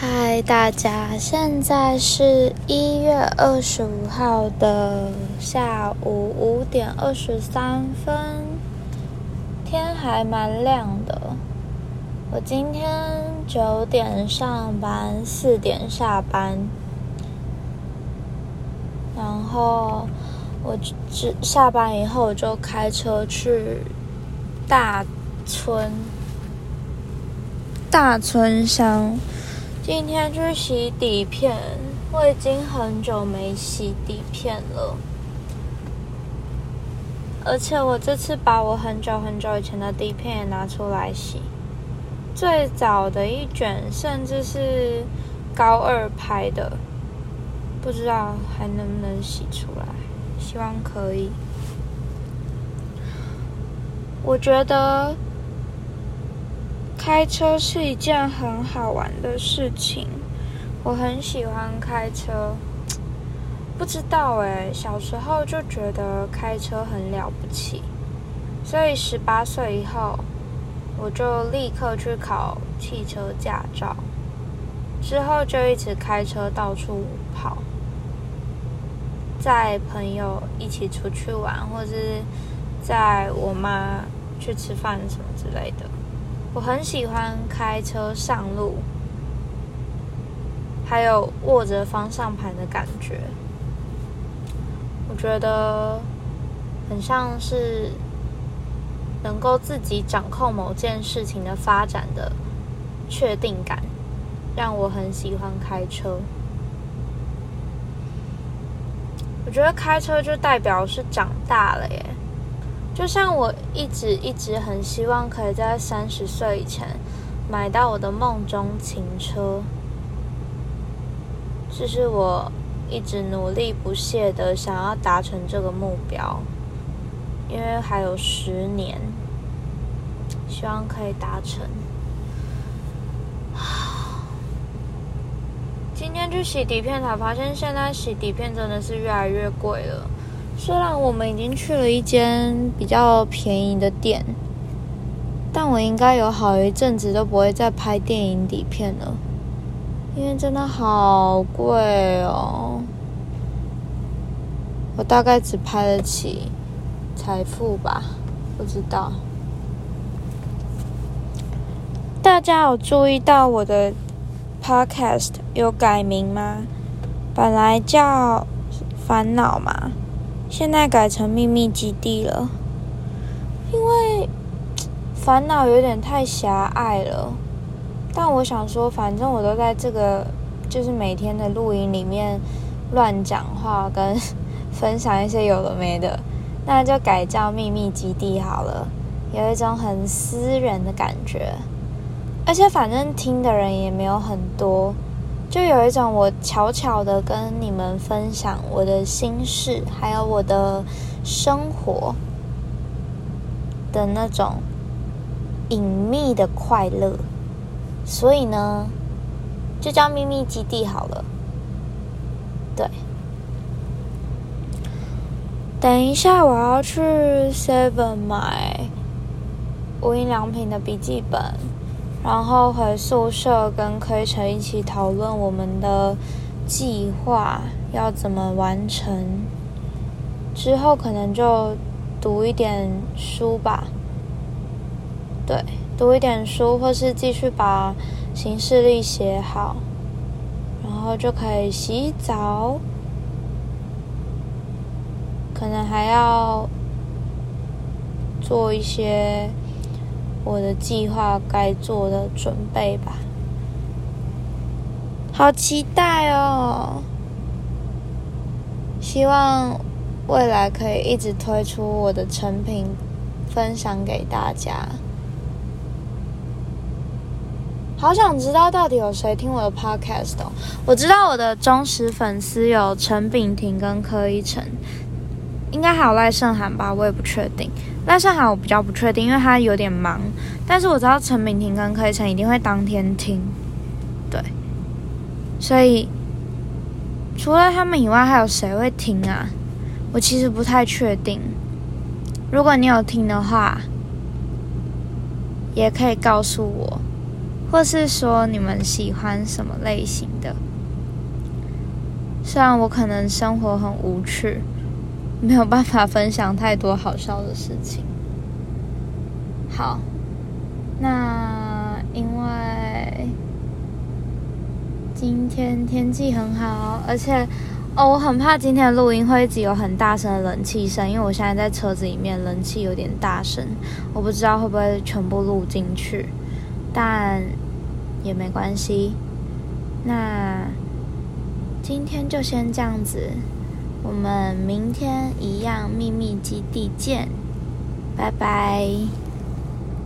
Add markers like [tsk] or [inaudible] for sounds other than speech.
嗨，大家，现在是一月二十五号的下午五点二十三分，天还蛮亮的。我今天九点上班，四点下班，然后我只下班以后我就开车去大村大村乡。今天去洗底片，我已经很久没洗底片了，而且我这次把我很久很久以前的底片也拿出来洗，最早的一卷甚至是高二拍的，不知道还能不能洗出来，希望可以。我觉得。开车是一件很好玩的事情，我很喜欢开车。不知道哎，小时候就觉得开车很了不起，所以十八岁以后，我就立刻去考汽车驾照，之后就一直开车到处跑，载朋友一起出去玩，或是载我妈去吃饭什么之类的。我很喜欢开车上路，还有握着方向盘的感觉。我觉得很像是能够自己掌控某件事情的发展的确定感，让我很喜欢开车。我觉得开车就代表是长大了耶。就像我一直一直很希望可以在三十岁以前买到我的梦中情车，这是我一直努力不懈的想要达成这个目标，因为还有十年，希望可以达成。今天去洗底片才发现，现在洗底片真的是越来越贵了。虽然我们已经去了一间比较便宜的店，但我应该有好一阵子都不会再拍电影底片了，因为真的好贵哦。我大概只拍得起财富吧，不知道。大家有注意到我的 podcast 有改名吗？本来叫烦恼嘛。现在改成秘密基地了，因为 [tsk] 烦恼有点太狭隘了。但我想说，反正我都在这个就是每天的录音里面乱讲话，跟 [laughs] 分享一些有的没的，那就改叫秘密基地好了，有一种很私人的感觉。而且反正听的人也没有很多。就有一种我悄悄的跟你们分享我的心事，还有我的生活的那种隐秘的快乐，所以呢，就叫秘密基地好了。对，等一下我要去 Seven 买无印良品的笔记本。然后回宿舍跟亏成一起讨论我们的计划要怎么完成。之后可能就读一点书吧，对，读一点书，或是继续把行事历写好，然后就可以洗澡。可能还要做一些。我的计划该做的准备吧，好期待哦！希望未来可以一直推出我的成品，分享给大家。好想知道到底有谁听我的 podcast 哦！我知道我的忠实粉丝有陈炳廷跟柯一晨。应该还有赖胜涵吧，我也不确定。赖胜涵我比较不确定，因为他有点忙。但是我知道陈敏婷跟柯以晨一定会当天听，对。所以除了他们以外，还有谁会听啊？我其实不太确定。如果你有听的话，也可以告诉我。或是说你们喜欢什么类型的。虽然我可能生活很无趣，没有办法分享太多好笑的事情。好，那因为今天天气很好，而且哦，我很怕今天的录音会一直有很大声的冷气声，因为我现在在车子里面，冷气有点大声，我不知道会不会全部录进去，但也没关系。那今天就先这样子，我们明天一样秘密基地见，拜拜。